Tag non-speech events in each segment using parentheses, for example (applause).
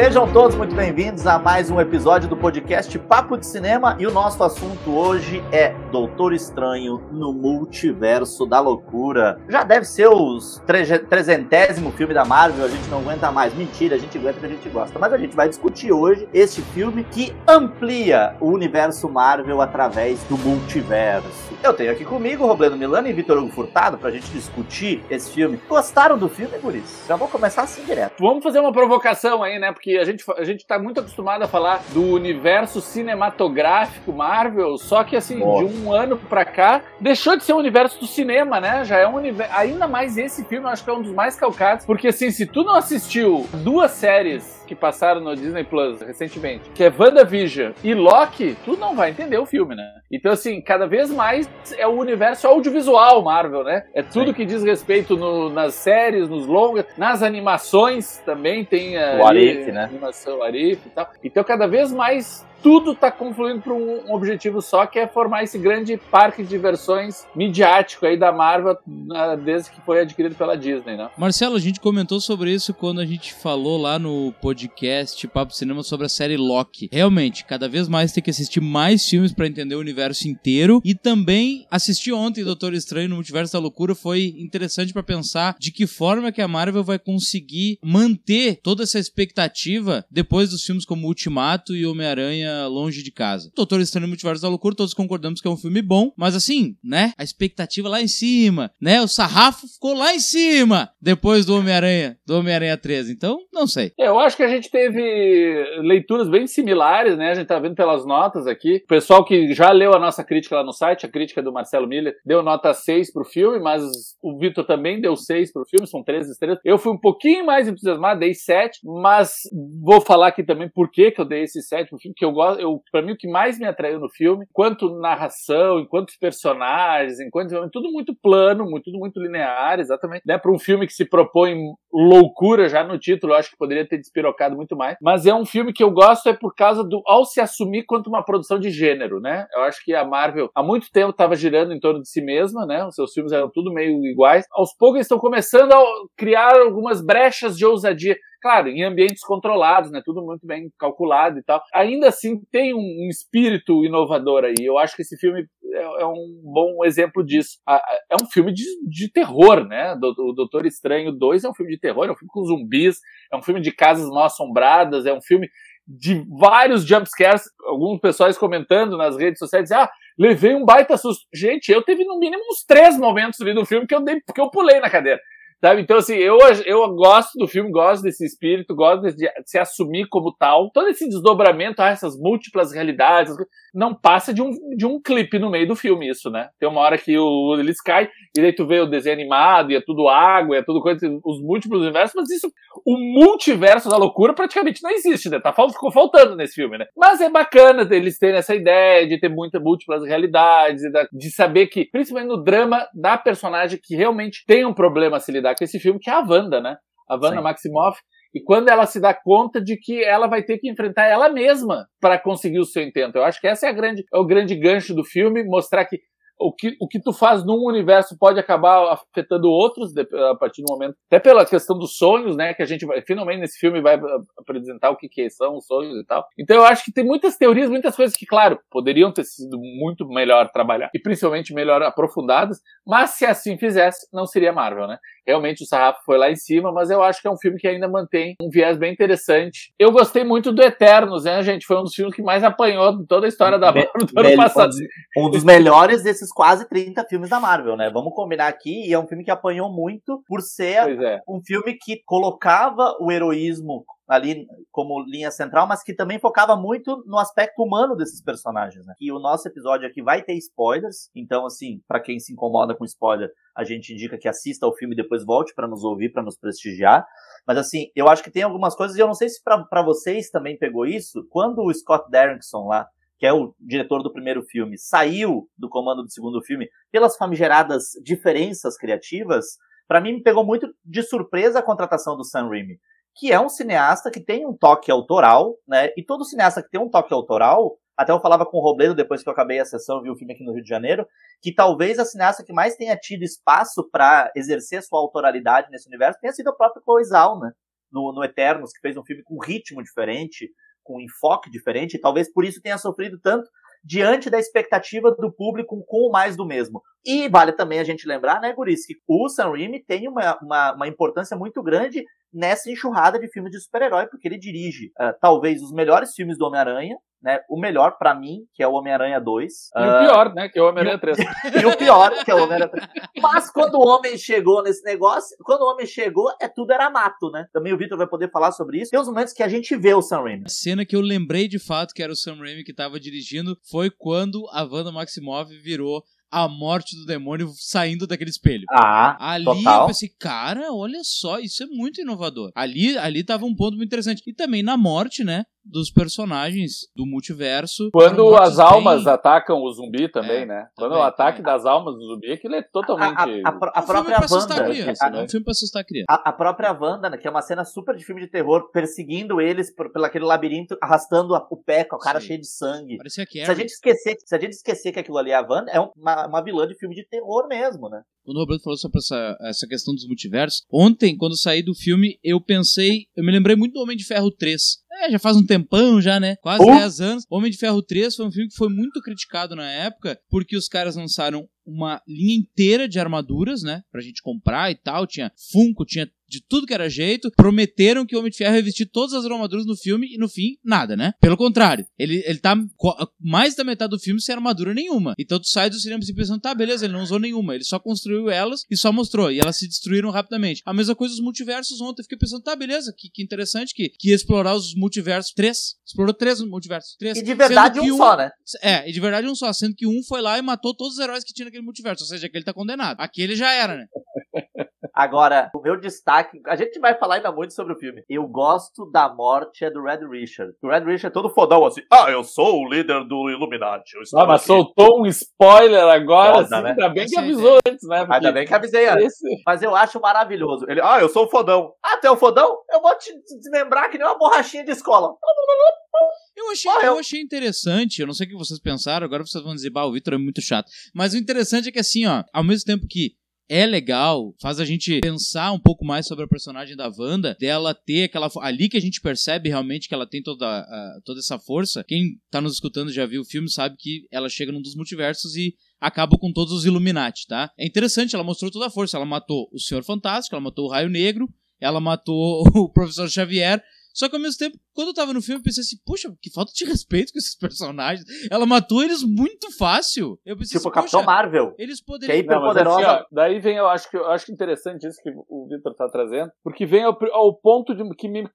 Sejam todos muito bem-vindos a mais um episódio do podcast Papo de Cinema e o nosso assunto hoje é Doutor Estranho no Multiverso da Loucura. Já deve ser os trezentésimo filme da Marvel, a gente não aguenta mais. Mentira, a gente aguenta porque a gente gosta. Mas a gente vai discutir hoje este filme que amplia o universo Marvel através do multiverso. Eu tenho aqui comigo Robledo Milano e Vitor Hugo Furtado pra gente discutir esse filme. Gostaram do filme, Guris? Já vou começar assim direto. Vamos fazer uma provocação aí, né? Porque a gente, a gente tá muito acostumado a falar do universo cinematográfico Marvel, só que assim, Nossa. de um ano pra cá, deixou de ser o universo do cinema, né? Já é um universo. Ainda mais esse filme, eu acho que é um dos mais calcados, porque assim, se tu não assistiu duas séries que passaram no Disney Plus recentemente, que é WandaVision e Loki, tu não vai entender o filme, né? Então, assim, cada vez mais é o universo audiovisual Marvel, né? É tudo Sim. que diz respeito no, nas séries, nos longas, nas animações também tem a, o Arif, né? animação Arif e tal. Então, cada vez mais tudo está confluindo para um objetivo só, que é formar esse grande parque de diversões midiático aí da Marvel né, desde que foi adquirido pela Disney, né? Marcelo, a gente comentou sobre isso quando a gente falou lá no podcast Papo Cinema sobre a série Loki. Realmente, cada vez mais tem que assistir mais filmes para entender o universo inteiro e também assistir ontem Doutor Estranho no Multiverso da Loucura foi interessante para pensar de que forma que a Marvel vai conseguir manter toda essa expectativa depois dos filmes como Ultimato e Homem-Aranha longe de casa. Doutor Estranho Multiverso da Loucura, todos concordamos que é um filme bom, mas assim, né? A expectativa lá em cima, né? O sarrafo ficou lá em cima depois do Homem-Aranha, do Homem-Aranha 13. Então, não sei. É, eu acho que a gente teve leituras bem similares, né? A gente tá vendo pelas notas aqui. O pessoal que já leu a nossa crítica lá no site, a crítica do Marcelo Miller, deu nota 6 pro filme, mas o Vitor também deu 6 pro filme, são 13 estrelas. Eu fui um pouquinho mais entusiasmado, dei 7, mas vou falar aqui também por que, que eu dei esse 7 pro filme, que eu gosto, eu, pra mim o que mais me atraiu no filme, enquanto narração, enquanto personagens, enquanto tudo muito plano, muito, tudo muito linear, exatamente, né? Para um filme que se propõe loucura já no título, acho que poderia ter despirocado muito mais. Mas é um filme que eu gosto é por causa do ao se assumir quanto uma produção de gênero, né? Eu acho que a Marvel há muito tempo estava girando em torno de si mesma, né? Os seus filmes eram tudo meio iguais. Aos poucos eles estão começando a criar algumas brechas de ousadia. Claro, em ambientes controlados, né? Tudo muito bem calculado e tal. Ainda assim, tem um, um espírito inovador aí. Eu acho que esse filme é, é um bom exemplo disso. É um filme de, de terror, né? O Doutor Estranho 2 é um filme de terror, é um filme com zumbis, é um filme de casas mal assombradas, é um filme de vários jumpscares, alguns pessoais comentando nas redes sociais, ah, levei um baita susto. Gente, eu teve no mínimo uns três momentos ali no filme que eu dei, que eu pulei na cadeira. Sabe? Então, assim, eu, eu gosto do filme, gosto desse espírito, gosto de, se assumir como tal. Todo esse desdobramento, ah, essas múltiplas realidades, não passa de um, de um clipe no meio do filme, isso, né? Tem uma hora que o, eles caem, e daí tu vê o desenho animado, e é tudo água, e é tudo coisa, os múltiplos universos, mas isso, o multiverso da loucura praticamente não existe, né? Tá, ficou faltando nesse filme, né? Mas é bacana eles terem essa ideia de ter muitas múltiplas realidades, de saber que, principalmente no drama da personagem que realmente tem um problema a se lidar lidar com esse filme, que é a Wanda, né? A Wanda Sim. Maximoff. E quando ela se dá conta de que ela vai ter que enfrentar ela mesma para conseguir o seu intento. Eu acho que essa é, a grande, é o grande gancho do filme, mostrar que o que, o que tu faz num universo pode acabar afetando outros a partir do momento. Até pela questão dos sonhos, né? Que a gente vai, finalmente nesse filme vai apresentar o que, que são os sonhos e tal. Então eu acho que tem muitas teorias, muitas coisas que, claro, poderiam ter sido muito melhor trabalhar e principalmente melhor aprofundadas, mas se assim fizesse, não seria Marvel, né? Realmente o sarrafo foi lá em cima, mas eu acho que é um filme que ainda mantém um viés bem interessante. Eu gostei muito do Eternos, né, gente? Foi um dos filmes que mais apanhou de toda a história da Marvel do ano passado. Um dos melhores desses quase 30 filmes da Marvel, né? Vamos combinar aqui, e é um filme que apanhou muito por ser é. um filme que colocava o heroísmo ali como linha central, mas que também focava muito no aspecto humano desses personagens, né? E o nosso episódio aqui vai ter spoilers, então assim, para quem se incomoda com spoiler, a gente indica que assista ao filme e depois volte para nos ouvir, para nos prestigiar. Mas assim, eu acho que tem algumas coisas e eu não sei se para vocês também pegou isso, quando o Scott Derrickson lá que é o diretor do primeiro filme, saiu do comando do segundo filme pelas famigeradas diferenças criativas, para mim me pegou muito de surpresa a contratação do Sam Raimi que é um cineasta que tem um toque autoral, né? E todo cineasta que tem um toque autoral, até eu falava com o Robledo depois que eu acabei a sessão, vi o filme aqui no Rio de Janeiro, que talvez a cineasta que mais tenha tido espaço para exercer sua autoralidade nesse universo tenha sido a própria Zhao, né? no, no Eternos, que fez um filme com ritmo diferente, com enfoque diferente, e talvez por isso tenha sofrido tanto diante da expectativa do público com mais do mesmo. E vale também a gente lembrar, né, Guris, que o Sam Raimi tem uma, uma, uma importância muito grande nessa enxurrada de filmes de super-herói, porque ele dirige uh, talvez os melhores filmes do Homem-Aranha, né? O melhor para mim, que é o Homem-Aranha 2. E uh, o pior, né? Que é o Homem-Aranha 3. (laughs) e o pior, que é o Homem-Aranha 3. Mas quando o homem chegou nesse negócio, quando o homem chegou, é tudo era mato, né? Também o Victor vai poder falar sobre isso. Tem os momentos que a gente vê o Sam Raimi. A cena que eu lembrei de fato que era o Sam Raimi que tava dirigindo foi quando a Wanda Maximoff virou a morte do demônio saindo daquele espelho. Ah, ali total. eu pensei, cara, olha só, isso é muito inovador. Ali, ali tava um ponto muito interessante. E também na morte, né? Dos personagens do multiverso. Quando as almas bem... atacam o zumbi também, é, né? Quando também, o ataque é. das almas do zumbi, aquilo é totalmente. A, a, a, a própria Wanda. É né? um filme pra assustar a criança. A, própria Wanda, né, que é uma cena super de filme de terror, perseguindo eles por, pelo aquele labirinto, arrastando o pé com a cara Sim. cheia de sangue. Parecia que se a gente esquecer, Se a gente esquecer que aquilo ali é a Wanda, é uma, uma vilã de filme de terror mesmo, né? Quando o Roberto falou sobre essa, essa questão dos multiversos, ontem, quando eu saí do filme, eu pensei, eu me lembrei muito do Homem de Ferro 3. É, já faz um tempão já, né? Quase uh. 10 anos. Homem de Ferro 3 foi um filme que foi muito criticado na época, porque os caras lançaram uma linha inteira de armaduras, né? Pra gente comprar e tal. Tinha Funko, tinha de tudo que era jeito. Prometeram que o Homem de Ferro ia vestir todas as armaduras no filme e no fim, nada, né? Pelo contrário, ele, ele tá mais da metade do filme sem armadura nenhuma. Então tu sai do cinema e pensando, tá, beleza, ele não usou nenhuma. Ele só construiu elas e só mostrou. E elas se destruíram rapidamente. A mesma coisa os multiversos ontem. Eu fiquei pensando, tá, beleza, que, que interessante que, que ia explorar os multiversos. Três. Explorou três multiversos. Três. E de verdade um, um, só, né? É, e de verdade um só. Sendo que um foi lá e matou todos os heróis que tinha naquele multiverso. Ou seja, aquele tá condenado. Aquele já era, né? (laughs) Agora, o meu destaque, a gente vai falar ainda muito sobre o filme. Eu gosto da morte é do Red Richard. O Red Richard é todo fodão assim. Ah, eu sou o líder do Illuminati. Ah, mas aqui. soltou um spoiler agora, Foda, assim, né? ainda bem que avisou antes, né? Porque ainda bem que avisei antes. Esse... Mas eu acho maravilhoso. Ele, ah, eu sou o fodão. Ah, tu é o fodão? Eu vou te desmembrar que nem uma borrachinha de escola. Eu achei, eu achei interessante, eu não sei o que vocês pensaram, agora vocês vão dizer, bah, o Victor é muito chato. Mas o interessante é que assim, ó, ao mesmo tempo que é legal, faz a gente pensar um pouco mais sobre a personagem da Wanda, dela ter aquela. Ali que a gente percebe realmente que ela tem toda, uh, toda essa força. Quem tá nos escutando já viu o filme sabe que ela chega num dos multiversos e acaba com todos os Illuminati, tá? É interessante, ela mostrou toda a força. Ela matou o Senhor Fantástico, ela matou o Raio Negro, ela matou (laughs) o Professor Xavier só que ao mesmo tempo, quando eu tava no filme, eu pensei assim, puxa, que falta de (laughs) respeito com esses personagens. Ela matou eles muito fácil. Eu pensei tipo assim, Capitão Marvel. Eles poderiam. Que é hiper poderosa. Assim, daí vem, eu acho que eu acho interessante isso que o Victor tá trazendo, porque vem ao, ao ponto de que me,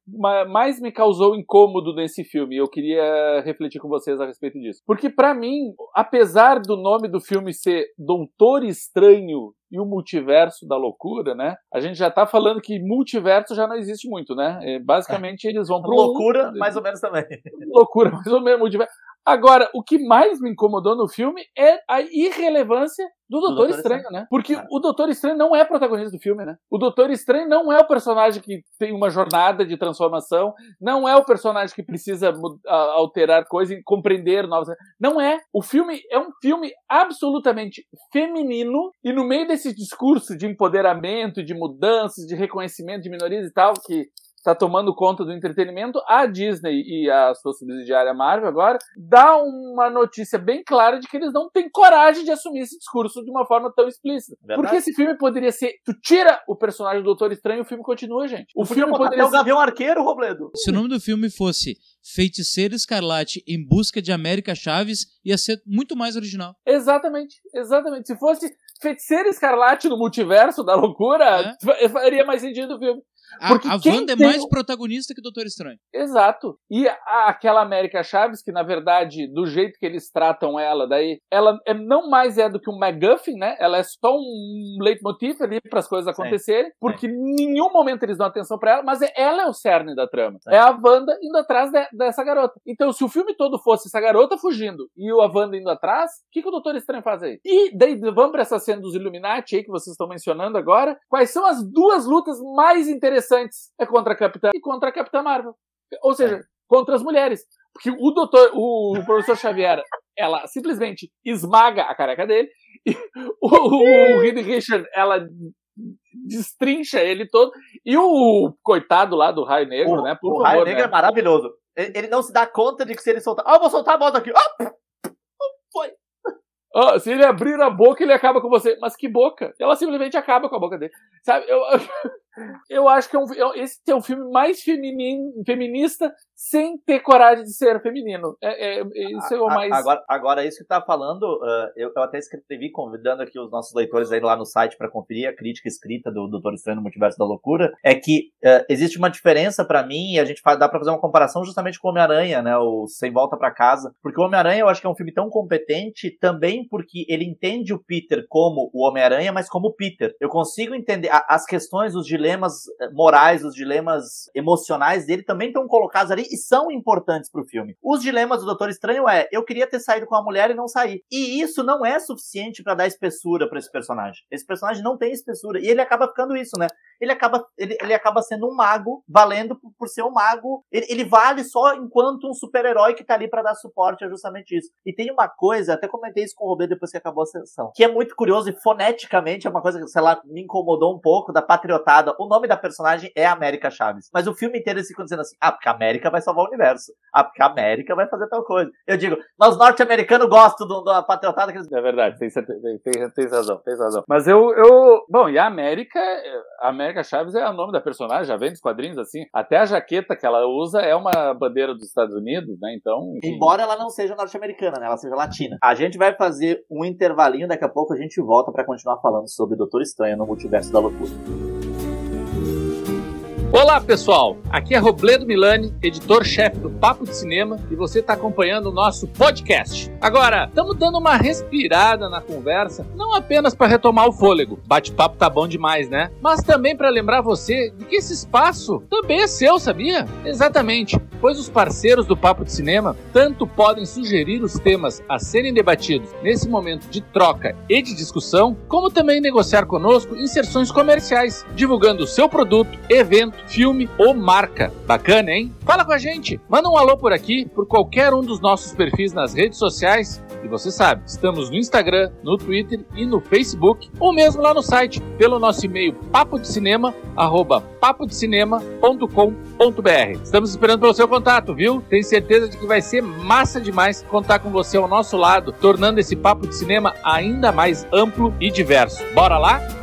mais me causou incômodo nesse filme. E eu queria refletir com vocês a respeito disso. Porque para mim, apesar do nome do filme ser Doutor Estranho e o multiverso da loucura, né? A gente já tá falando que multiverso já não existe muito, né? É, basicamente eles vão pro loucura, mais ou menos também. (laughs) Loucura, mais ou menos multiverso. Agora, o que mais me incomodou no filme é a irrelevância do Doutor, Doutor Estranho, Estranho, né? Porque o Doutor Estranho não é protagonista do filme, né? O Doutor Estranho não é o personagem que tem uma jornada de transformação, não é o personagem que precisa alterar coisas e compreender novas. Não é. O filme é um filme absolutamente feminino e no meio desse discurso de empoderamento, de mudanças, de reconhecimento de minorias e tal, que está tomando conta do entretenimento, a Disney e a sua subsidiária Marvel agora dá uma notícia bem clara de que eles não têm coragem de assumir esse discurso de uma forma tão explícita. Verdade. Porque esse filme poderia ser, tu tira o personagem do Doutor Estranho e o filme continua, gente. O, o filme poderia ser o Gavião Arqueiro, Robledo. Se o nome do filme fosse Feiticeiro Escarlate em busca de América Chaves, ia ser muito mais original. Exatamente, exatamente. Se fosse Feiticeiro Escarlate no multiverso da loucura, é. (laughs) faria mais sentido o filme. Porque a, a Wanda é mais protagonista que o Doutor Estranho. Exato. E a, aquela América Chaves, que na verdade, do jeito que eles tratam ela, daí, ela é, não mais é do que um MacGuffin, né? Ela é só um leitmotiv ali para as coisas acontecerem, Sim. porque em nenhum momento eles dão atenção para ela, mas é, ela é o cerne da trama. Sim. É a Wanda indo atrás de, dessa garota. Então, se o filme todo fosse essa garota fugindo e a Wanda indo atrás, o que, que o Doutor Estranho faz aí? E daí, vamos para essa cena dos Illuminati aí que vocês estão mencionando agora. Quais são as duas lutas mais interessantes interessantes é contra a Capitã e contra a Capitã Marvel. Ou seja, é. contra as mulheres. Porque o doutor, o, o professor Xavier, ela simplesmente esmaga a careca dele. E o, o, o Richard, ela destrincha ele todo. E o coitado lá do Raio Negro, o, né? Por o favor, Raio Negro né? é maravilhoso. Ele, não se dá conta de que se ele soltar. Ah, eu vou soltar a moto aqui. Ah, foi. Oh, se ele abrir a boca, ele acaba com você. Mas que boca? Ela simplesmente acaba com a boca dele. Sabe, eu, eu acho que é um, esse é o filme mais feminista sem ter coragem de ser feminino. É, é, isso é o mais. Agora, agora isso que tá falando, uh, eu, eu, até escrevi convidando aqui os nossos leitores aí lá no site para conferir a crítica escrita do Doutor Estranho no Multiverso da Loucura. É que uh, existe uma diferença para mim e a gente faz, dá para fazer uma comparação justamente com o Homem-Aranha, né? O Sem Volta para Casa. Porque o Homem-Aranha eu acho que é um filme tão competente também porque ele entende o Peter como o Homem-Aranha, mas como o Peter. Eu consigo entender as questões, os dilemas eh, morais, os dilemas emocionais dele também estão colocados ali e são importantes pro filme. Os dilemas do Doutor Estranho é, eu queria ter saído com a mulher e não saí. E isso não é suficiente para dar espessura para esse personagem. Esse personagem não tem espessura e ele acaba ficando isso, né? Ele acaba ele, ele acaba sendo um mago, valendo por, por ser um mago. Ele, ele, vale só enquanto um super-herói que tá ali para dar suporte, é justamente isso. E tem uma coisa, até comentei isso com o Robê depois que acabou a sessão, que é muito curioso e foneticamente é uma coisa que, sei lá, me incomodou um pouco da patriotada. O nome da personagem é América Chaves. Mas o filme inteiro eles ficam dizendo assim: ah, porque a América vai salvar o universo. Ah, porque a América vai fazer tal coisa. Eu digo, mas norte-americanos gostam do, da patriotada que eles. É verdade, tem, tem, tem, tem, razão, tem razão. Mas eu, eu. Bom, e a América. A América Chaves é o nome da personagem, já vem dos quadrinhos assim. Até a jaqueta que ela usa é uma bandeira dos Estados Unidos, né? Então. Enfim. Embora ela não seja norte-americana, né? Ela seja latina. A gente vai fazer um intervalinho, daqui a pouco a gente volta para continuar falando sobre Doutor Estranho no Multiverso da Loucura. Olá pessoal, aqui é Robledo Milani, editor-chefe do Papo de Cinema e você está acompanhando o nosso podcast. Agora, estamos dando uma respirada na conversa, não apenas para retomar o fôlego, bate-papo tá bom demais, né? Mas também para lembrar você de que esse espaço também é seu, sabia? Exatamente, pois os parceiros do Papo de Cinema tanto podem sugerir os temas a serem debatidos nesse momento de troca e de discussão, como também negociar conosco inserções comerciais, divulgando o seu produto, evento filme ou marca. Bacana, hein? Fala com a gente, manda um alô por aqui, por qualquer um dos nossos perfis nas redes sociais. E você sabe, estamos no Instagram, no Twitter e no Facebook, ou mesmo lá no site, pelo nosso e-mail papodecinema, arroba. Estamos esperando pelo seu contato, viu? Tenho certeza de que vai ser massa demais contar com você ao nosso lado, tornando esse papo de cinema ainda mais amplo e diverso. Bora lá?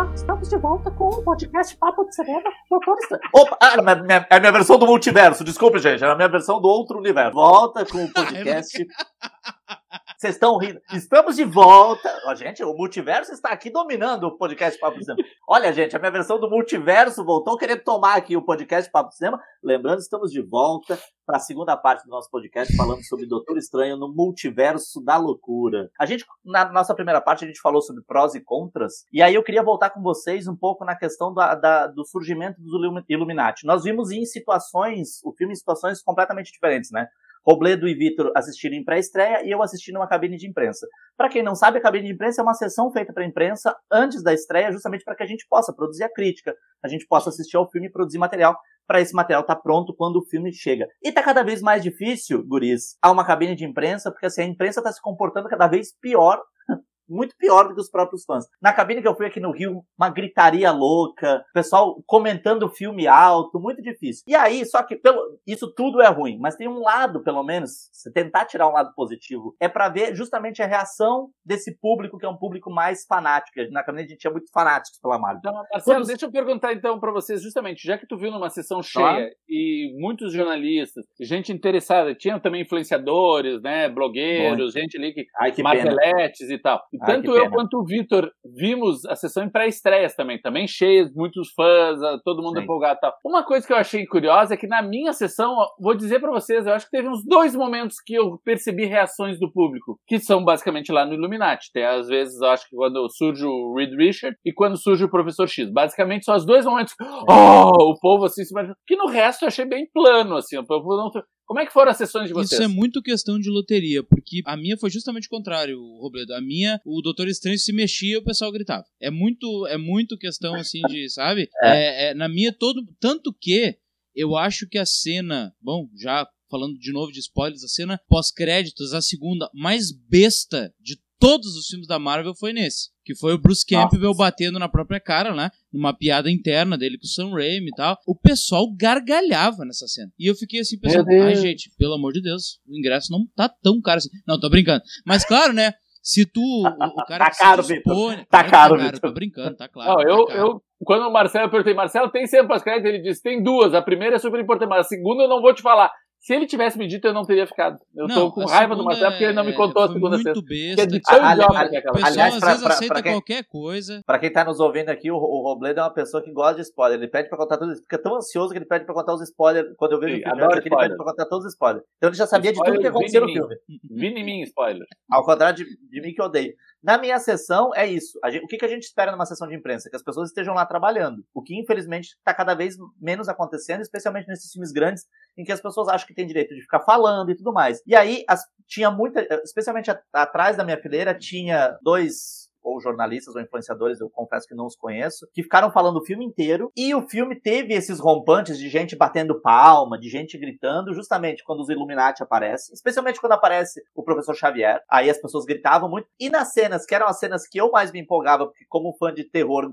Olá, estamos de volta com o podcast Papo de Cinema Doutor Estranho. Opa, ah, é a minha versão do multiverso, desculpe, gente, é a minha versão do outro universo. Volta com o (laughs) podcast Vocês estão rindo. Estamos de volta. Ó, gente, o multiverso está aqui dominando o podcast Papo Cinema. Olha, gente, a minha versão do multiverso voltou querendo tomar aqui o podcast Papo Cinema. Lembrando, estamos de volta para a segunda parte do nosso podcast falando sobre Doutor Estranho no multiverso da loucura. A gente, na nossa primeira parte, a gente falou sobre prós e contras. E aí eu queria voltar com vocês um pouco na questão da, da, do surgimento dos Illuminati. Nós vimos em situações, o filme em situações completamente diferentes, né? Robledo e Vitor assistiram em pré-estreia e eu assisti numa cabine de imprensa. Para quem não sabe, a cabine de imprensa é uma sessão feita para a imprensa antes da estreia, justamente para que a gente possa produzir a crítica, a gente possa assistir ao filme e produzir material para esse material estar tá pronto quando o filme chega. E tá cada vez mais difícil, guris, há uma cabine de imprensa, porque assim, a imprensa está se comportando cada vez pior muito pior do que os próprios fãs. Na cabine que eu fui aqui no Rio, uma gritaria louca, pessoal comentando o filme alto, muito difícil. E aí, só que pelo, isso tudo é ruim, mas tem um lado, pelo menos, se tentar tirar um lado positivo, é para ver justamente a reação desse público que é um público mais fanático. Na cabine a gente tinha muito fanáticos pela Marvel. Então, Marcelo, Todos... deixa eu perguntar então para vocês, justamente, já que tu viu numa sessão cheia e muitos jornalistas, gente interessada, tinham também influenciadores, né, blogueiros, gente ali que, Ai, que marteletes e tal. E tanto eu quanto o Vitor vimos a sessão em pré-estreias também, também cheias, muitos fãs, todo mundo Sim. empolgado e tal. Uma coisa que eu achei curiosa é que na minha sessão, vou dizer para vocês, eu acho que teve uns dois momentos que eu percebi reações do público, que são basicamente lá no Illuminati. Tem às vezes, eu acho que quando surge o Reed Richard e quando surge o Professor X. Basicamente são os dois momentos, oh, o povo assim se imagina. Que no resto eu achei bem plano, assim, o povo não como é que foram as sessões de vocês? Isso é muito questão de loteria, porque a minha foi justamente o contrário, Robledo. A minha, o Doutor Estranho se mexia e o pessoal gritava. É muito, é muito questão assim de, (laughs) sabe? É. É, é, na minha todo, tanto que eu acho que a cena, bom, já falando de novo de spoilers, a cena pós-créditos, a segunda mais besta de todos os filmes da Marvel foi nesse. Que foi o Bruce Campbell batendo na própria cara, né? Numa piada interna dele com o Sam Raimi e tal. O pessoal gargalhava nessa cena. E eu fiquei assim pensando, ai gente, pelo amor de Deus, o ingresso não tá tão caro assim. Não, tô brincando. Mas claro, né? Se tu, o, o (laughs) cara tá caro, dispõe, Tá, tá caro, tá caro, Tô brincando, tá claro. Não, eu, tá eu, quando o Marcelo, eu perguntei, Marcelo, tem sempre as créditos? Ele disse, tem duas. A primeira é super importante, mas a segunda eu não vou te falar. Se ele tivesse me dito, eu não teria ficado. Eu não, tô com raiva do Marcelo porque ele não me contou a segunda muito cena. Besta, é ali, ali, o pessoal aliás, às pra, vezes pra, aceita pra quem, qualquer coisa. Pra quem tá nos ouvindo aqui, o, o Robledo é uma pessoa que gosta de spoiler. Ele pede pra contar tudo isso. Fica tão ansioso que ele pede pra contar os spoilers. Quando eu vejo Sim, o filme, aqui, ele pede pra contar todos os spoilers. Então ele já sabia spoiler, de tudo que aconteceu no filme. Vini em mim, spoiler. Ao contrário de, de mim que eu odeio. Na minha sessão, é isso. Gente, o que, que a gente espera numa sessão de imprensa? Que as pessoas estejam lá trabalhando. O que, infelizmente, está cada vez menos acontecendo, especialmente nesses filmes grandes, em que as pessoas acham que tem direito de ficar falando e tudo mais. E aí, as, tinha muita. Especialmente a, atrás da minha fileira, tinha dois ou jornalistas ou influenciadores, eu confesso que não os conheço, que ficaram falando o filme inteiro e o filme teve esses rompantes de gente batendo palma, de gente gritando, justamente quando os Illuminati aparecem, especialmente quando aparece o professor Xavier. Aí as pessoas gritavam muito. E nas cenas, que eram as cenas que eu mais me empolgava, porque como fã de terror,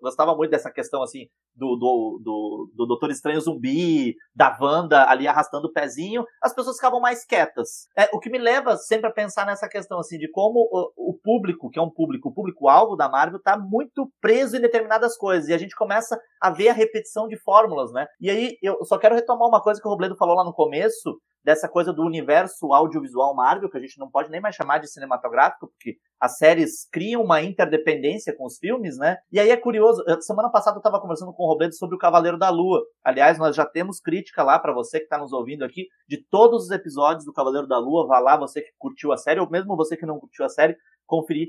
gostava muito dessa questão assim do, do, do, do Doutor Estranho Zumbi, da Wanda ali arrastando o pezinho, as pessoas ficavam mais quietas. É, o que me leva sempre a pensar nessa questão assim de como o, o público, que é um público o público-alvo da Marvel está muito preso em determinadas coisas. E a gente começa a ver a repetição de fórmulas, né? E aí eu só quero retomar uma coisa que o Robledo falou lá no começo, dessa coisa do universo audiovisual Marvel, que a gente não pode nem mais chamar de cinematográfico, porque as séries criam uma interdependência com os filmes, né? E aí é curioso, semana passada eu estava conversando com o Robledo sobre o Cavaleiro da Lua. Aliás, nós já temos crítica lá para você que está nos ouvindo aqui de todos os episódios do Cavaleiro da Lua. Vá lá, você que curtiu a série, ou mesmo você que não curtiu a série, conferir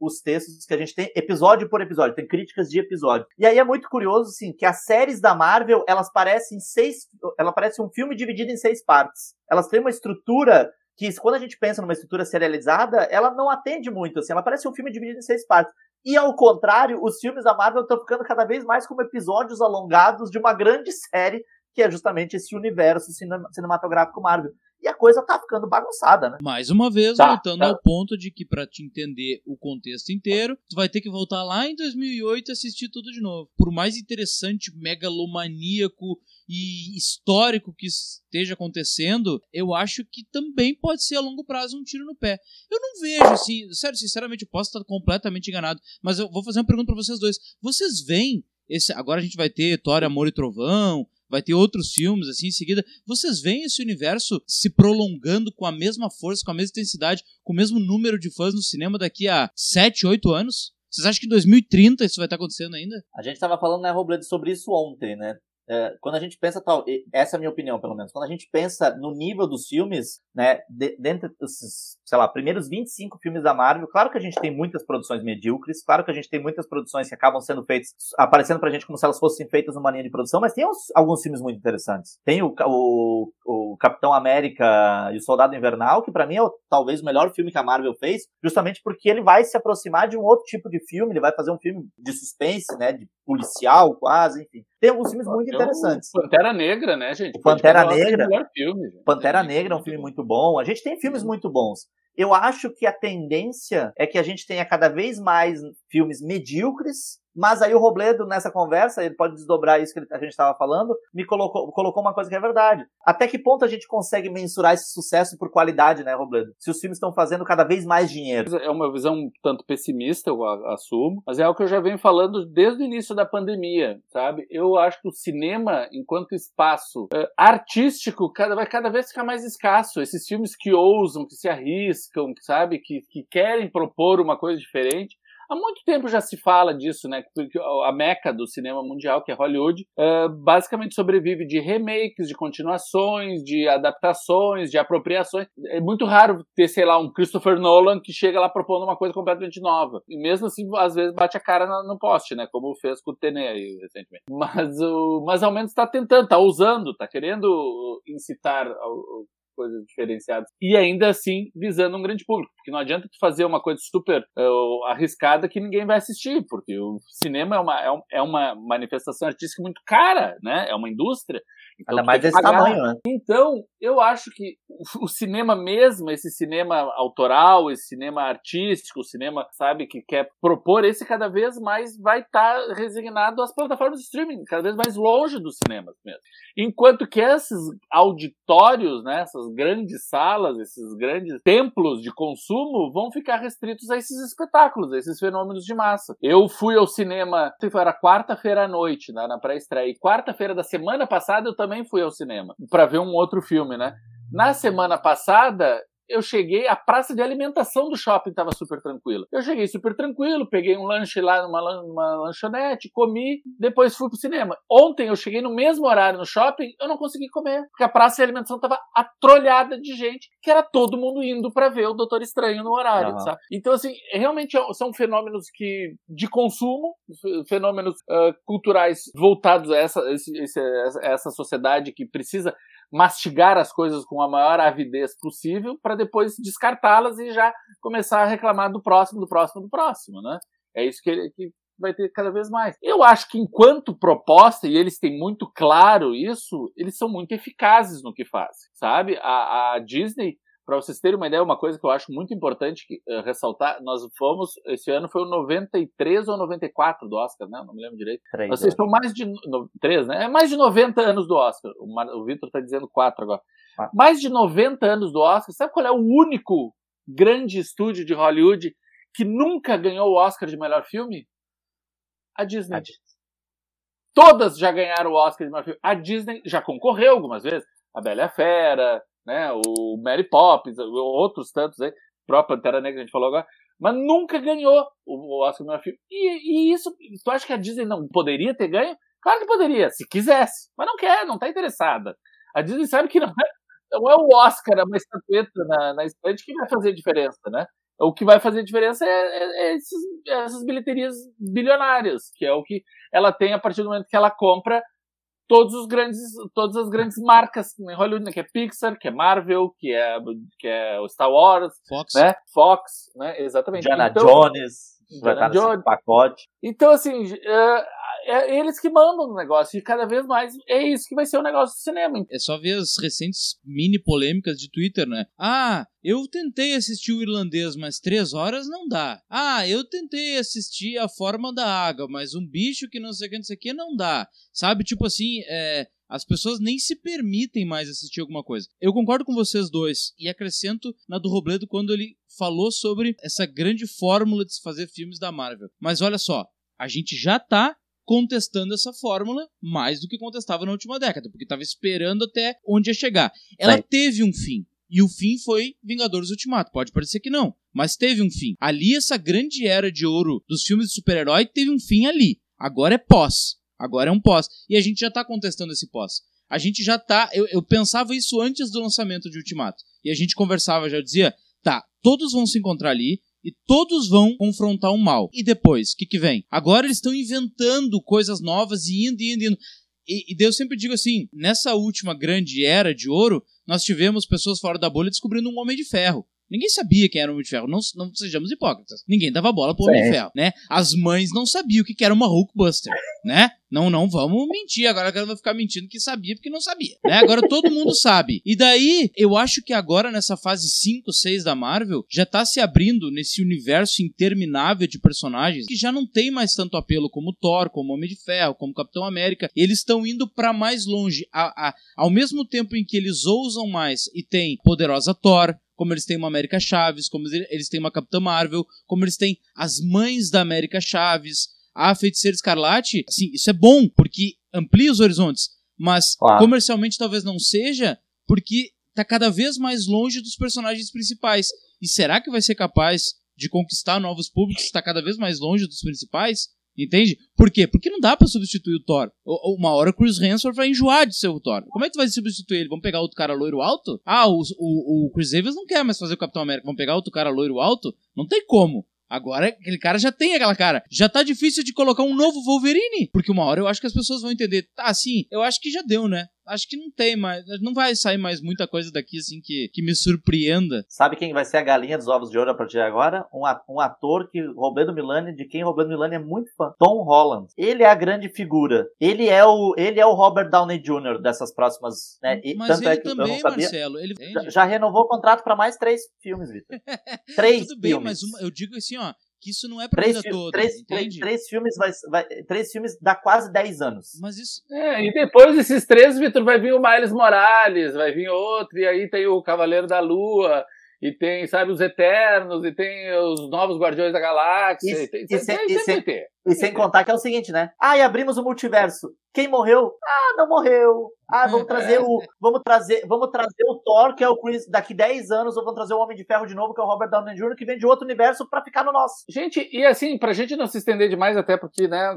os textos que a gente tem episódio por episódio, tem críticas de episódio. E aí é muito curioso, assim, que as séries da Marvel, elas parecem seis, ela parece um filme dividido em seis partes. Elas têm uma estrutura que, quando a gente pensa numa estrutura serializada, ela não atende muito, assim, ela parece um filme dividido em seis partes. E ao contrário, os filmes da Marvel estão ficando cada vez mais como episódios alongados de uma grande série que é justamente esse universo cinematográfico Marvel. E a coisa tá ficando bagunçada, né? Mais uma vez, tá, voltando tá. ao ponto de que para te entender o contexto inteiro, tu vai ter que voltar lá em 2008 e assistir tudo de novo. Por mais interessante, megalomaníaco e histórico que esteja acontecendo, eu acho que também pode ser a longo prazo um tiro no pé. Eu não vejo assim, sério, sinceramente, eu posso estar completamente enganado, mas eu vou fazer uma pergunta para vocês dois. Vocês veem esse, agora a gente vai ter Thor, Amor e Trovão, vai ter outros filmes assim em seguida. Vocês veem esse universo se prolongando com a mesma força, com a mesma intensidade, com o mesmo número de fãs no cinema daqui a 7, 8 anos? Vocês acham que em 2030 isso vai estar acontecendo ainda? A gente estava falando, né, Robledo, sobre isso ontem, né? É, quando a gente pensa tal, essa é a minha opinião pelo menos, quando a gente pensa no nível dos filmes, né, de, dentro desses, sei lá, primeiros 25 filmes da Marvel, claro que a gente tem muitas produções medíocres, claro que a gente tem muitas produções que acabam sendo feitas, aparecendo pra gente como se elas fossem feitas numa linha de produção, mas tem uns, alguns filmes muito interessantes. Tem o, o, o Capitão América e o Soldado Invernal, que para mim é o, talvez o melhor filme que a Marvel fez, justamente porque ele vai se aproximar de um outro tipo de filme, ele vai fazer um filme de suspense, né, de policial quase, enfim. Tem alguns filmes muito interessantes. Pantera Negra, né, gente? O Pantera Negra. Filme, Pantera Negra é um filme muito bom. A gente tem filmes muito bons. Eu acho que a tendência é que a gente tenha cada vez mais filmes medíocres mas aí o Robledo, nessa conversa, ele pode desdobrar isso que a gente estava falando, me colocou, colocou uma coisa que é verdade. Até que ponto a gente consegue mensurar esse sucesso por qualidade, né, Robledo? Se os filmes estão fazendo cada vez mais dinheiro. É uma visão um tanto pessimista, eu assumo, mas é o que eu já venho falando desde o início da pandemia, sabe? Eu acho que o cinema, enquanto espaço é, artístico, cada, vai cada vez ficar mais escasso. Esses filmes que ousam, que se arriscam, sabe? Que, que querem propor uma coisa diferente Há muito tempo já se fala disso, né? A meca do cinema mundial, que é Hollywood, uh, basicamente sobrevive de remakes, de continuações, de adaptações, de apropriações. É muito raro ter, sei lá, um Christopher Nolan que chega lá propondo uma coisa completamente nova. E mesmo assim, às vezes bate a cara no poste, né? Como fez com o Tenet aí recentemente. Mas, o, mas ao menos está tentando, está usando, está querendo incitar coisas diferenciadas. E ainda assim visando um grande público. Que não adianta tu fazer uma coisa super uh, arriscada que ninguém vai assistir, porque o cinema é uma, é, é uma manifestação artística muito cara, né? É uma indústria. Então, Ainda mais desse tamanho, né? Então, eu acho que o cinema mesmo, esse cinema autoral, esse cinema artístico, o cinema, sabe, que quer propor, esse cada vez mais vai estar tá resignado às plataformas de streaming, cada vez mais longe dos cinemas mesmo. Enquanto que esses auditórios, né, essas grandes salas, esses grandes templos de consumo vão ficar restritos a esses espetáculos, a esses fenômenos de massa. Eu fui ao cinema, era quarta-feira à noite, né, na pré-estreia, e quarta-feira da semana passada eu também fui ao cinema para ver um outro filme, né? Na semana passada, eu cheguei, a praça de alimentação do shopping estava super tranquila. Eu cheguei super tranquilo, peguei um lanche lá numa, numa lanchonete, comi, depois fui pro cinema. Ontem eu cheguei no mesmo horário no shopping, eu não consegui comer, porque a praça de alimentação estava atrolhada de gente, que era todo mundo indo para ver o Doutor Estranho no horário, uhum. sabe? Então, assim, realmente é são fenômenos que de consumo, fenômenos uh, culturais voltados a essa, esse, esse, essa sociedade que precisa mastigar as coisas com a maior avidez possível para depois descartá-las e já começar a reclamar do próximo, do próximo, do próximo, né? É isso que, que vai ter cada vez mais. Eu acho que enquanto proposta, e eles têm muito claro isso, eles são muito eficazes no que fazem, sabe? A, a Disney para vocês terem uma ideia, uma coisa que eu acho muito importante que, uh, ressaltar, nós fomos, esse ano foi o 93 ou 94 do Oscar, né? Não me lembro direito. Três, vocês estão mais de. No, três, né? É mais de 90 anos do Oscar. O, o Victor está dizendo quatro agora. Ah. Mais de 90 anos do Oscar. Sabe qual é o único grande estúdio de Hollywood que nunca ganhou o Oscar de melhor filme? A Disney. A Disney. Todas já ganharam o Oscar de melhor filme. A Disney já concorreu algumas vezes. A Bela e a Fera, né? O Mary Poppins, outros tantos aí, própria Pantera Negra a gente falou agora, mas nunca ganhou o Oscar do melhor filme. E, e, isso, tu acha que a Disney não poderia ter ganho? Claro que poderia, se quisesse, mas não quer, não está interessada. A Disney sabe que não é, não é o Oscar, é uma estatueta na, na estante que vai fazer diferença, né? O que vai fazer diferença é, é, é esses, essas bilheterias bilionárias, que é o que ela tem a partir do momento que ela compra todos os grandes, todas as grandes marcas em Hollywood, né, que é Pixar, que é Marvel, que é, que é Star Wars, Fox, né? Fox, né? Exatamente. Diana então, Jones, vai estar nesse pacote. Então, assim, uh, é eles que mandam no negócio. E cada vez mais é isso que vai ser o negócio do cinema. É só ver as recentes mini polêmicas de Twitter, né? Ah, eu tentei assistir o irlandês, mas três horas não dá. Ah, eu tentei assistir a forma da água, mas um bicho que não sei o que, não sei o que, não dá. Sabe, tipo assim, é, as pessoas nem se permitem mais assistir alguma coisa. Eu concordo com vocês dois e acrescento na do Robledo quando ele falou sobre essa grande fórmula de se fazer filmes da Marvel. Mas olha só, a gente já tá contestando essa fórmula mais do que contestava na última década, porque estava esperando até onde ia chegar. Ela Sim. teve um fim. E o fim foi Vingadores Ultimato. Pode parecer que não, mas teve um fim. Ali, essa grande era de ouro dos filmes de super-herói teve um fim ali. Agora é pós. Agora é um pós. E a gente já tá contestando esse pós. A gente já tá. Eu, eu pensava isso antes do lançamento de Ultimato. E a gente conversava, já dizia: tá, todos vão se encontrar ali e todos vão confrontar o mal. E depois, o que, que vem? Agora eles estão inventando coisas novas e indo, indo, indo. E, e eu sempre digo assim: nessa última grande era de ouro, nós tivemos pessoas fora da bolha descobrindo um homem de ferro. Ninguém sabia quem era o Homem de Ferro, não, não sejamos hipócritas. Ninguém dava bola pro Homem de Ferro, né? As mães não sabiam o que era uma Hulkbuster, né? Não, não vamos mentir. Agora ela vai ficar mentindo que sabia porque não sabia, né? Agora todo mundo (laughs) sabe. E daí, eu acho que agora nessa fase 5, 6 da Marvel, já tá se abrindo nesse universo interminável de personagens que já não tem mais tanto apelo como Thor, como Homem de Ferro, como Capitão América. Eles estão indo para mais longe. A, a, ao mesmo tempo em que eles ousam mais e tem poderosa Thor, como eles têm uma América Chaves, como eles têm uma Capitã Marvel, como eles têm as mães da América Chaves, a Feiticeira Escarlate. Assim, isso é bom, porque amplia os horizontes, mas claro. comercialmente talvez não seja, porque tá cada vez mais longe dos personagens principais. E será que vai ser capaz de conquistar novos públicos? Está cada vez mais longe dos principais? Entende? Por quê? Porque não dá para substituir o Thor. Uma hora o Chris Hemsworth vai enjoar de ser o Thor. Como é que tu vai substituir ele? Vamos pegar outro cara loiro alto? Ah, o, o, o Chris Evans não quer mais fazer o Capitão América. Vamos pegar outro cara loiro alto? Não tem como. Agora, aquele cara já tem aquela cara. Já tá difícil de colocar um novo Wolverine. Porque uma hora eu acho que as pessoas vão entender. Tá, sim, eu acho que já deu, né? Acho que não tem mais. Não vai sair mais muita coisa daqui, assim, que, que me surpreenda. Sabe quem vai ser a galinha dos ovos de ouro a partir de agora? Um, um ator que Roberto Milani, de quem Roberto Milani é muito fã. Tom Holland. Ele é a grande figura. Ele é o, ele é o Robert Downey Jr. dessas próximas. Né? E, Mas ele é também, Marcelo. Ele já, já renovou o contrato para mais três filmes, Vitor. (laughs) três Tudo bem, filmes. mas uma, eu digo assim, ó que isso não é pra três, vida toda. Três, três, três, filmes vai, vai, três filmes dá quase 10 anos. Mas isso. É, e depois desses três, Vitor, vai vir o Miles Morales, vai vir outro, e aí tem o Cavaleiro da Lua, e tem, sabe, os Eternos, e tem os Novos Guardiões da Galáxia. E, e, tem, e, sem, e, sem, e sem contar que é o seguinte, né? Ah, e abrimos o multiverso. Quem morreu? Ah, não morreu. Ah, vamos trazer o. (laughs) Vamos trazer, vamos trazer o Thor, que é o Chris. Daqui 10 anos, ou vamos trazer o Homem de Ferro de novo, que é o Robert Downey Jr., que vem de outro universo pra ficar no nosso. Gente, e assim, pra gente não se estender demais, até porque, né,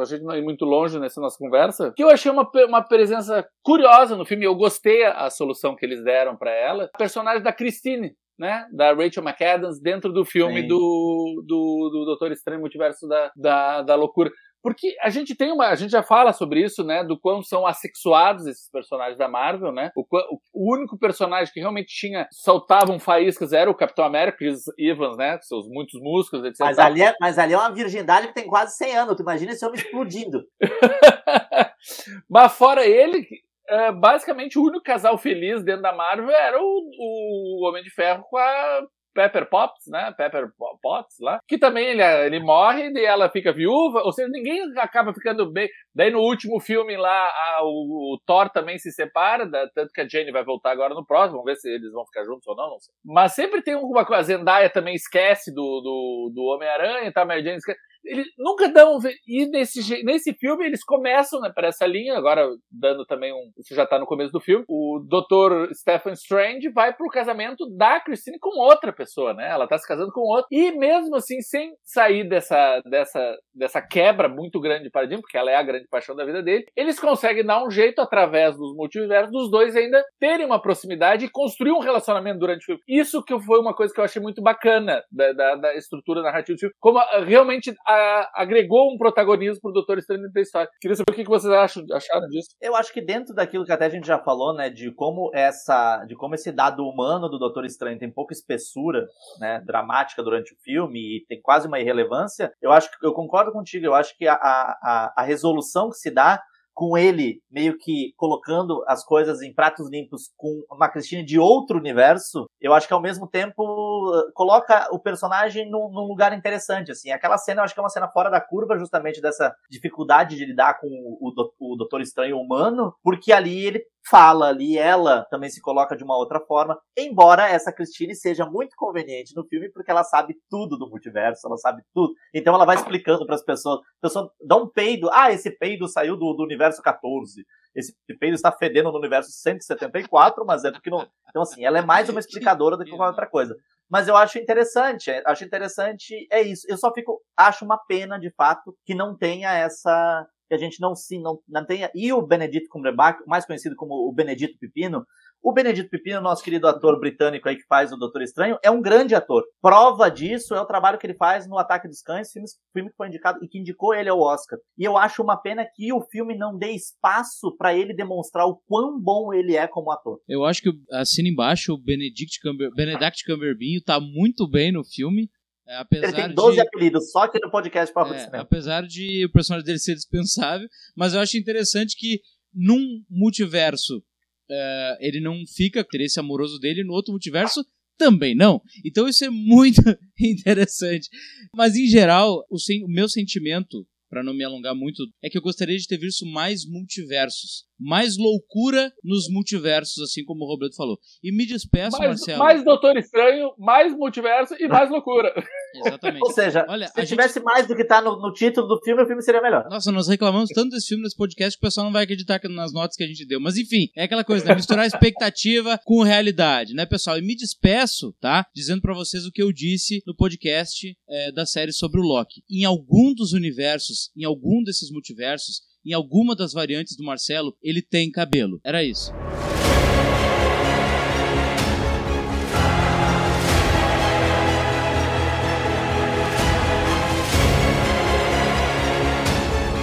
a gente não ir muito longe nessa nossa conversa, que eu achei uma, uma presença curiosa no filme. Eu gostei a, a solução que eles deram para ela. O personagem da Christine, né, da Rachel McAdams dentro do filme do, do, do Doutor Estranho Multiverso da, da, da Loucura. Porque a gente tem uma. A gente já fala sobre isso, né? Do quão são assexuados esses personagens da Marvel, né? O, o único personagem que realmente tinha. soltavam faíscas era o Capitão América, Chris Evans, né? Com seus muitos músculos, etc. Mas ali, é, mas ali é uma virgindade que tem quase 100 anos. Tu imagina esse homem explodindo. (laughs) mas fora ele, é, basicamente o único casal feliz dentro da Marvel era o, o Homem de Ferro com a Pepper Potts, né? Pepper Potts lá. Que também ele, ele morre e ela fica viúva. Ou seja, ninguém acaba ficando bem. Daí no último filme lá, a, o, o, Thor também se separa. Da, tanto que a Jane vai voltar agora no próximo. Vamos ver se eles vão ficar juntos ou não, não sei. Mas sempre tem alguma coisa. A Zendaya também esquece do, do, do Homem-Aranha, tá? A Mary Jane esquece eles nunca dão. E nesse, nesse filme eles começam né, para essa linha, agora dando também um. Isso já tá no começo do filme. O Dr. Stephen Strange vai pro casamento da Christine com outra pessoa, né? Ela tá se casando com outro. E mesmo assim, sem sair dessa, dessa, dessa quebra muito grande de paradigma, porque ela é a grande paixão da vida dele, eles conseguem dar um jeito através dos multiversos dos dois ainda terem uma proximidade e construir um relacionamento durante o filme. Isso que foi uma coisa que eu achei muito bacana da, da, da estrutura narrativa do filme. Como ah, realmente a agregou um protagonismo pro Doutor Estranho da história. Queria saber o que, vocês acham, acharam disso. Eu acho que dentro daquilo que até a gente já falou, né, de como essa, de como esse dado humano do Doutor Estranho tem pouca espessura, né, dramática durante o filme e tem quase uma irrelevância, eu acho que eu concordo contigo, eu acho que a, a, a resolução que se dá com ele meio que colocando as coisas em pratos limpos com uma Cristina de outro universo, eu acho que ao mesmo tempo coloca o personagem num, num, lugar interessante, assim. Aquela cena eu acho que é uma cena fora da curva, justamente dessa dificuldade de lidar com o, o, o Doutor Estranho humano, porque ali ele fala ali, ela também se coloca de uma outra forma, embora essa Christine seja muito conveniente no filme, porque ela sabe tudo do multiverso, ela sabe tudo. Então ela vai explicando para as pessoas, a pessoa dá um peido, ah, esse peido saiu do, do universo 14, esse peido está fedendo no universo 174, mas é porque não... (laughs) Então assim, ela é mais uma explicadora do que qualquer outra coisa. Mas eu acho interessante, é, acho interessante, é isso. Eu só fico, acho uma pena, de fato, que não tenha essa que a gente não se não, não tenha. E o Benedito Cumberbatch, mais conhecido como o Benedito Pepino, o Benedito Pepino, nosso querido ator britânico aí que faz o Doutor Estranho, é um grande ator. Prova disso é o trabalho que ele faz no Ataque dos Cães, filme, que foi indicado e que indicou ele ao Oscar. E eu acho uma pena que o filme não dê espaço para ele demonstrar o quão bom ele é como ator. Eu acho que assina embaixo o Benedict, Cumber, Benedict Cumberbatch tá muito bem no filme. É, apesar ele tem 12 de... apelidos, só aqui no podcast Papo é. Apesar de o personagem dele ser dispensável, mas eu acho interessante que num multiverso uh, ele não fica com interesse amoroso dele, no outro multiverso também não. Então isso é muito (laughs) interessante. Mas em geral, o, sen... o meu sentimento, para não me alongar muito, é que eu gostaria de ter visto mais multiversos mais loucura nos multiversos, assim como o Roberto falou. E me despeço, mais, Marcelo. Mais Doutor Estranho, mais multiverso e mais (laughs) loucura. Exatamente. Ou seja, Olha, se tivesse gente... mais do que está no, no, título do filme, o filme seria melhor. Nossa, nós reclamamos tanto desse filme nesse podcast que o pessoal não vai acreditar nas notas que a gente deu. Mas enfim, é aquela coisa, né? Misturar expectativa (laughs) com realidade, né, pessoal? E me despeço, tá? Dizendo para vocês o que eu disse no podcast é, da série sobre o Loki. Em algum dos universos, em algum desses multiversos, em alguma das variantes do Marcelo, ele tem cabelo. Era isso.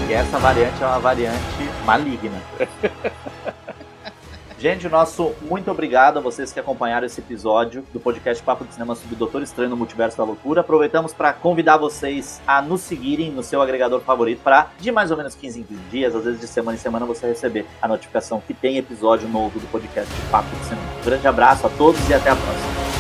E essa variante é uma variante maligna. (laughs) Gente, nosso muito obrigado a vocês que acompanharam esse episódio do podcast Papo de Cinema sobre o Doutor Estranho no Multiverso da Loucura. Aproveitamos para convidar vocês a nos seguirem no seu agregador favorito para, de mais ou menos 15 em 15 dias, às vezes de semana em semana, você receber a notificação que tem episódio novo do podcast Papo de Cinema. Um grande abraço a todos e até a próxima.